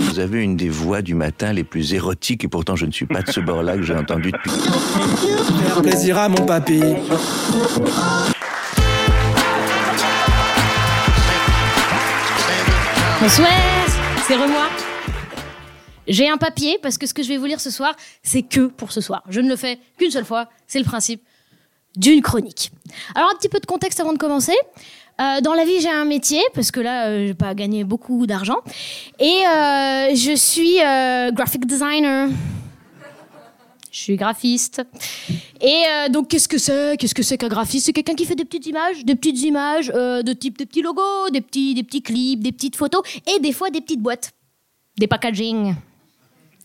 Vous avez une des voix du matin les plus érotiques et pourtant je ne suis pas de ce bord-là que j'ai entendu depuis. Faire plaisir à mon papy. Bonsoir, c'est Remois. J'ai un papier parce que ce que je vais vous lire ce soir, c'est que pour ce soir. Je ne le fais qu'une seule fois, c'est le principe d'une chronique. Alors un petit peu de contexte avant de commencer. Euh, dans la vie, j'ai un métier parce que là, euh, je vais pas gagner beaucoup d'argent et euh, je suis euh, graphic designer. Je suis graphiste. Et donc, qu'est-ce que c'est? Qu'est-ce que c'est qu'un graphiste? C'est quelqu'un qui fait des petites images, des petites images de type des petits logos, des petits, des petits clips, des petites photos et des fois des petites boîtes, des packaging.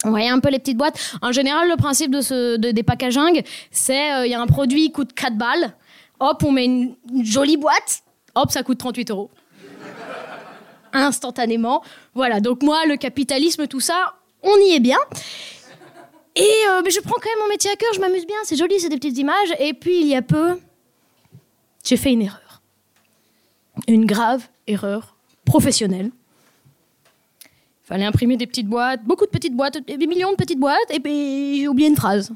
Vous voyez un peu les petites boîtes. En général, le principe de ce, de- des packaging, c'est il y a un produit qui coûte 4 balles. Hop, on met une jolie boîte. Hop, ça coûte 38 euros. Instantanément. Voilà, donc moi, le capitalisme, tout ça, on y est bien. Et euh, mais je prends quand même mon métier à cœur, je m'amuse bien, c'est joli, c'est des petites images. Et puis, il y a peu, j'ai fait une erreur. Une grave erreur professionnelle. Il fallait imprimer des petites boîtes, beaucoup de petites boîtes, des millions de petites boîtes, et puis j'ai oublié une phrase.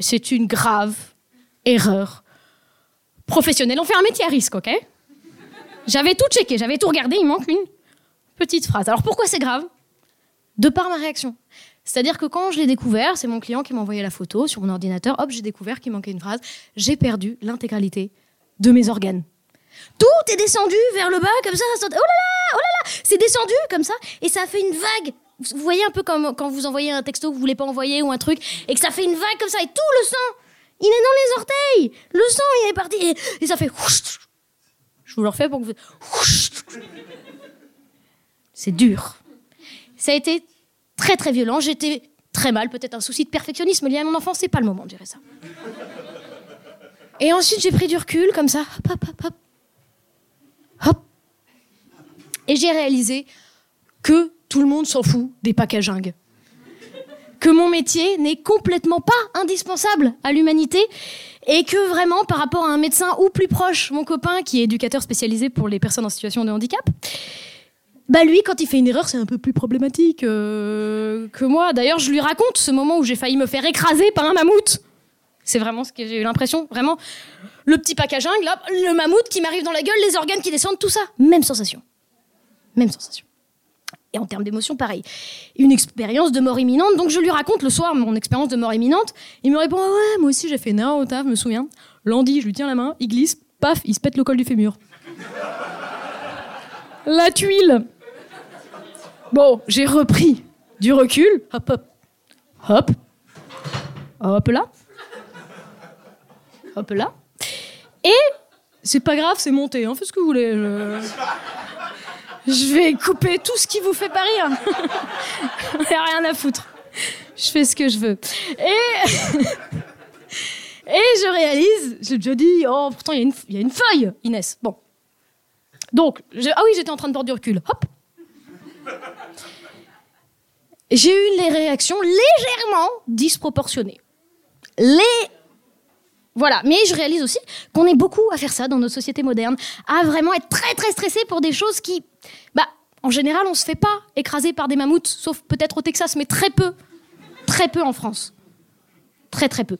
C'est une grave erreur professionnelle. On fait un métier à risque, ok J'avais tout checké, j'avais tout regardé, il manque une petite phrase. Alors pourquoi c'est grave De par ma réaction. C'est-à-dire que quand je l'ai découvert, c'est mon client qui m'a envoyé la photo sur mon ordinateur, hop, j'ai découvert qu'il manquait une phrase. J'ai perdu l'intégralité de mes organes. Tout est descendu vers le bas comme ça. ça- Oh là là, oh là là, c'est descendu comme ça et ça a fait une vague. Vous voyez un peu comme quand vous envoyez un texto que vous voulez pas envoyer ou un truc et que ça fait une vague comme ça et tout le sang, il est dans les orteils. Le sang, il est parti et, ça fait. Je vous le refais pour que vous. C'est dur. Ça a été très très violent. J'étais très mal, peut-être un souci de perfectionnisme lié à mon enfance. C'est pas le moment de gérer ça. Et ensuite, j'ai pris du recul comme ça. Hop, hop, hop, hop. Hop. Et j'ai réalisé que tout le monde s'en fout des packaging. Que mon métier n'est complètement pas indispensable à l'humanité et que vraiment, par rapport à un médecin ou plus proche, mon copain qui est éducateur spécialisé pour les personnes en situation de handicap, bah lui, quand il fait une erreur, c'est un peu plus problématique euh, que moi. D'ailleurs, je lui raconte ce moment où j'ai failli me faire écraser par un mammouth. C'est vraiment ce que j'ai eu l'impression. Vraiment, le petit packaging, là, le mammouth qui m'arrive dans la gueule, les organes qui descendent, tout ça. Même sensation. Même sensation. Et en termes d'émotion, pareil. Une expérience de mort imminente. Donc je lui raconte le soir mon expérience de mort imminente. Il me répond Ah ouais, moi aussi j'ai fait erreur au taf, je me souviens. Lundi, je lui tiens la main, il glisse, paf, il se pète le col du fémur. La tuile. Bon, j'ai repris du recul. Hop, hop. Hop. Hop là. Hop là. Et c'est pas grave, c'est monté. Hein, faites ce que vous voulez. Je vais couper tout ce qui vous fait pas rire. Y a rien à foutre. Je fais ce que je veux. Et. Et je réalise, je, je dis, oh, pourtant, il y, y a une feuille, Inès. Bon. Donc, ah oui, j'étais en train de prendre du recul. Hop. J'ai eu les réactions légèrement disproportionnées. Les. Voilà, mais je réalise aussi qu'on est beaucoup à faire ça dans notre société moderne, à vraiment être très très stressé pour des choses qui. Bah, en général, on se fait pas écraser par des mammouths, sauf peut-être au Texas, mais très peu. Très peu en France. Très très peu.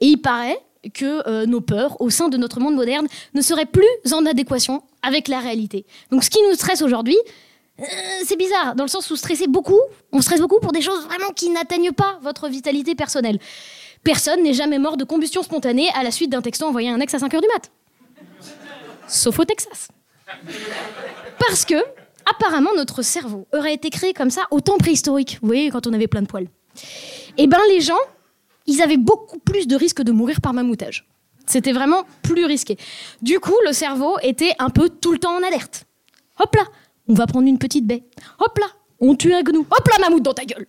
Et il paraît que euh, nos peurs au sein de notre monde moderne ne seraient plus en adéquation avec la réalité. Donc ce qui nous stresse aujourd'hui, euh, c'est bizarre, dans le sens où stresser beaucoup, on stresse beaucoup pour des choses vraiment qui n'atteignent pas votre vitalité personnelle. Personne n'est jamais mort de combustion spontanée à la suite d'un texto envoyé à un ex à 5h du mat. Sauf au Texas. Parce que, apparemment, notre cerveau aurait été créé comme ça au temps préhistorique. Vous voyez, quand on avait plein de poils. Eh ben, les gens, ils avaient beaucoup plus de risques de mourir par mammoutage. C'était vraiment plus risqué. Du coup, le cerveau était un peu tout le temps en alerte. Hop là, on va prendre une petite baie. Hop là, on tue un gnou. Hop là, mammouth dans ta gueule.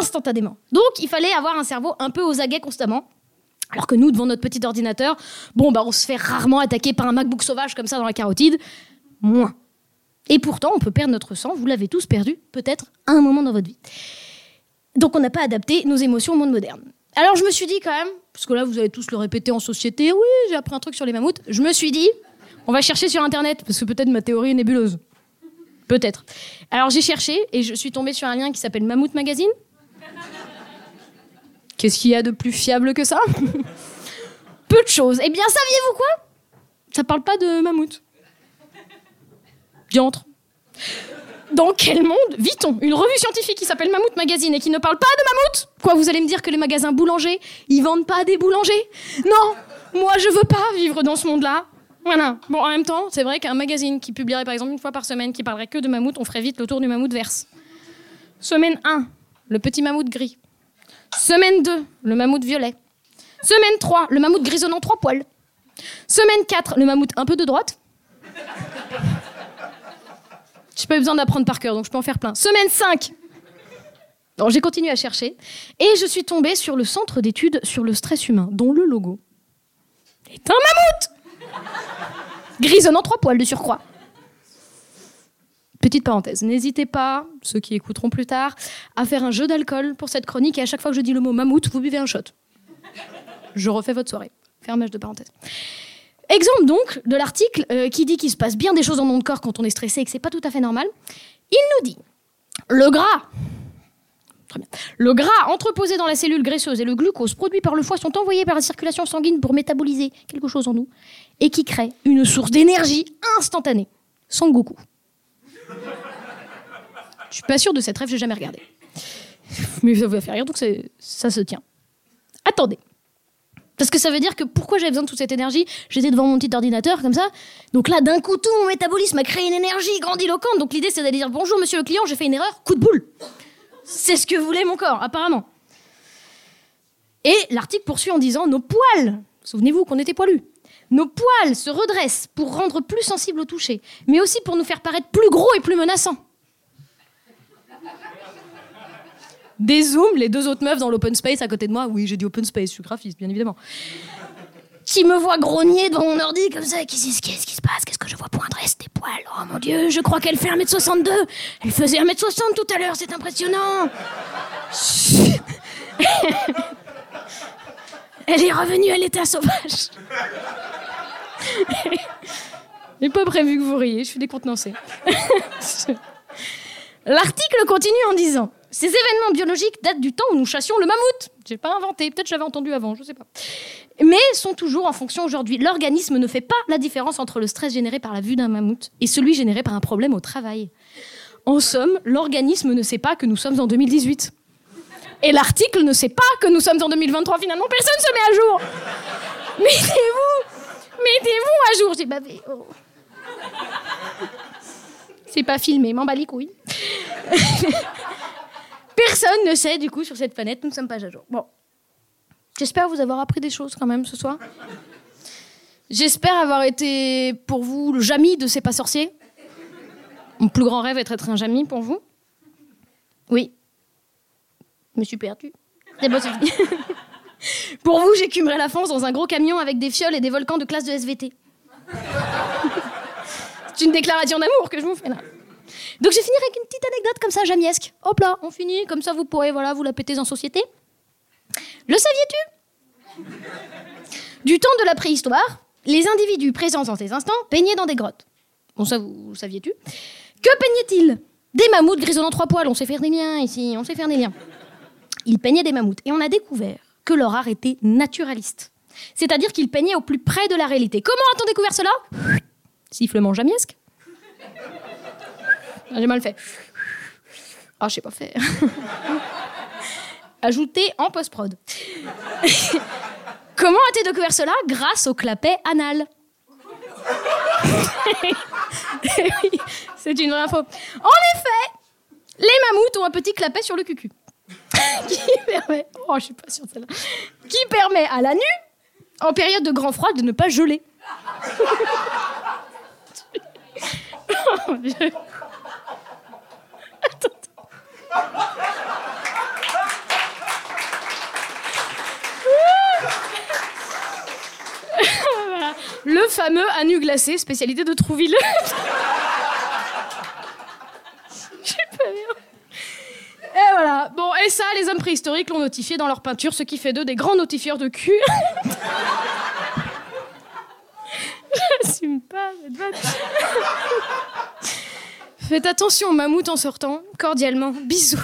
Instantanément. Donc, il fallait avoir un cerveau un peu aux aguets constamment. Alors que nous, devant notre petit ordinateur, bon, bah, on se fait rarement attaquer par un MacBook sauvage comme ça dans la carotide. Moins. Et pourtant, on peut perdre notre sang, vous l'avez tous perdu, peut-être, à un moment dans votre vie. Donc, on n'a pas adapté nos émotions au monde moderne. Alors, je me suis dit quand même, parce que là, vous allez tous le répéter en société, oui, j'ai appris un truc sur les mammouths, je me suis dit, On va chercher sur internet, parce que peut-être ma théorie est nébuleuse. Peut-être. Alors j'ai cherché et je suis tombée sur un lien qui s'appelle Mammouth Magazine. Qu'est-ce qu'il y a de plus fiable que ça Peu de choses. Eh bien, saviez-vous quoi? Ça parle pas de mammouth. Diantre. Dans quel monde vit-on? Une revue scientifique qui s'appelle Mammouth Magazine et qui ne parle pas de mammouth? Quoi, vous allez me dire que les magasins boulangers, ils vendent pas des boulangers? Non Moi, je veux pas vivre dans ce monde-là. Voilà. Bon, en même temps, c'est vrai qu'un magazine qui publierait par exemple une fois par semaine, qui parlerait que de mammouth, on ferait vite le tour du mammouth verse. Semaine 1, le petit mammouth gris. Semaine 2, le mammouth violet. Semaine 3, le mammouth grisonnant trois poils. Semaine 4, le mammouth un peu de droite. J'ai pas eu besoin d'apprendre par cœur, donc je peux en faire plein. Semaine 5. Donc j'ai continué à chercher et je suis tombée sur le centre d'études sur le stress humain, dont le logo est un mammouth Grisonnant trois poils de surcroît. Petite parenthèse, n'hésitez pas, ceux qui écouteront plus tard, à faire un jeu d'alcool pour cette chronique et à chaque fois que je dis le mot mammouth, vous buvez un shot. Je refais votre soirée. Fermage de parenthèse. Exemple donc de l'article euh, qui dit qu'il se passe bien des choses dans notre corps quand on est stressé et que c'est pas tout à fait normal. Il nous dit le gras. Le gras entreposé dans la cellule graisseuse et le glucose produit par le foie sont envoyés par la circulation sanguine pour métaboliser quelque chose en nous et qui crée une source d'énergie instantanée. Son Goku. Je suis pas sûre de cette rêve, j'ai jamais regardé. Mais ça vous a fait donc ça se tient. Attendez. Parce que ça veut dire que pourquoi j'avais besoin de toute cette énergie? J'étais devant mon petit ordinateur comme ça. Donc là, d'un coup, tout mon métabolisme a créé une énergie grandiloquente. Donc l'idée, c'est d'aller dire bonjour, monsieur le client, j'ai fait une erreur, coup de boule. C'est ce que voulait mon corps, apparemment. Et l'article poursuit en disant nos poils, souvenez-vous qu'on était poilus, nos poils se redressent pour rendre plus sensibles au toucher, mais aussi pour nous faire paraître plus gros et plus menaçants. Des zooms, les deux autres meufs dans l'open space à côté de moi. Oui, j'ai dit open space, je suis graphiste, bien évidemment. Qui me voit grogner devant mon ordi comme ça. Qu'est-ce qu'est-ce qui se passe? Qu'est-ce que je vois poindre C'est des poils? Oh mon dieu, je crois qu'elle fait 1m62. Elle faisait 1m60 tout à l'heure, c'est impressionnant. Elle est revenue à l'état sauvage. J'ai pas prévu que vous riez, je suis décontenancée. L'article continue en disant Ces événements biologiques datent du temps où nous chassions le mammouth. J'ai pas inventé, peut-être j'avais entendu avant, je sais pas. Mais sont toujours en fonction aujourd'hui. L'organisme ne fait pas la différence entre le stress généré par la vue d'un mammouth et celui généré par un problème au travail. En somme, l'organisme ne sait pas que nous sommes en 2018. Et l'article ne sait pas que nous sommes en 2023 finalement. Personne ne se met à jour. Mettez-vous Mettez-vous à jour. J'ai bavé. Oh. C'est pas filmé, m'en bats les couilles. Personne ne sait du coup sur cette planète, nous ne sommes pas à jour. Bon. J'espère vous avoir appris des choses quand même ce soir. J'espère avoir été pour vous le Jamy de C'est pas sorcier. Mon plus grand rêve est d'être un Jamy pour vous. Oui. Je me suis perdue. C'est bon, c'est fini. Pour vous, j'écumerai la France dans un gros camion avec des fioles et des volcans de classe de SVT. C'est une déclaration d'amour que je vous fais là. Donc je vais finir avec une petite anecdote comme ça, jamiesque. Hop là, on finit, comme ça vous pourrez voilà, vous la péter en société. Le saviez-tu? Du temps de la préhistoire, les individus présents en ces instants peignaient dans des grottes. Bon ça, vous, vous saviez-tu? Que peignaient-ils? Des mammouths grisonnant trois poils, on sait faire des liens ici, on sait faire des liens. Ils peignaient des mammouths et on a découvert que leur art était naturaliste. C'est-à-dire qu'ils peignaient au plus près de la réalité. Comment a-t-on découvert cela? Sifflement jamiesque. Ah, J'ai mal fait. Ah, je sais pas faire. Ajouté en post-prod. Comment a-t-on découvert cela? Grâce au clapet anal. C'est une vraie info. En effet, les mammouths ont un petit clapet sur le cucu. qui permet. Oh, je suis pas sûre celle-là. Qui permet à la nue, en période de grand froid, de ne pas geler. Le fameux anu glacé, spécialité de Trouville. et ça, les hommes préhistoriques l'ont notifié dans leur peinture, ce qui fait d'eux des grands notifieurs de cul. J'assume pas. Faites attention mammouth en sortant. Cordialement, bisous.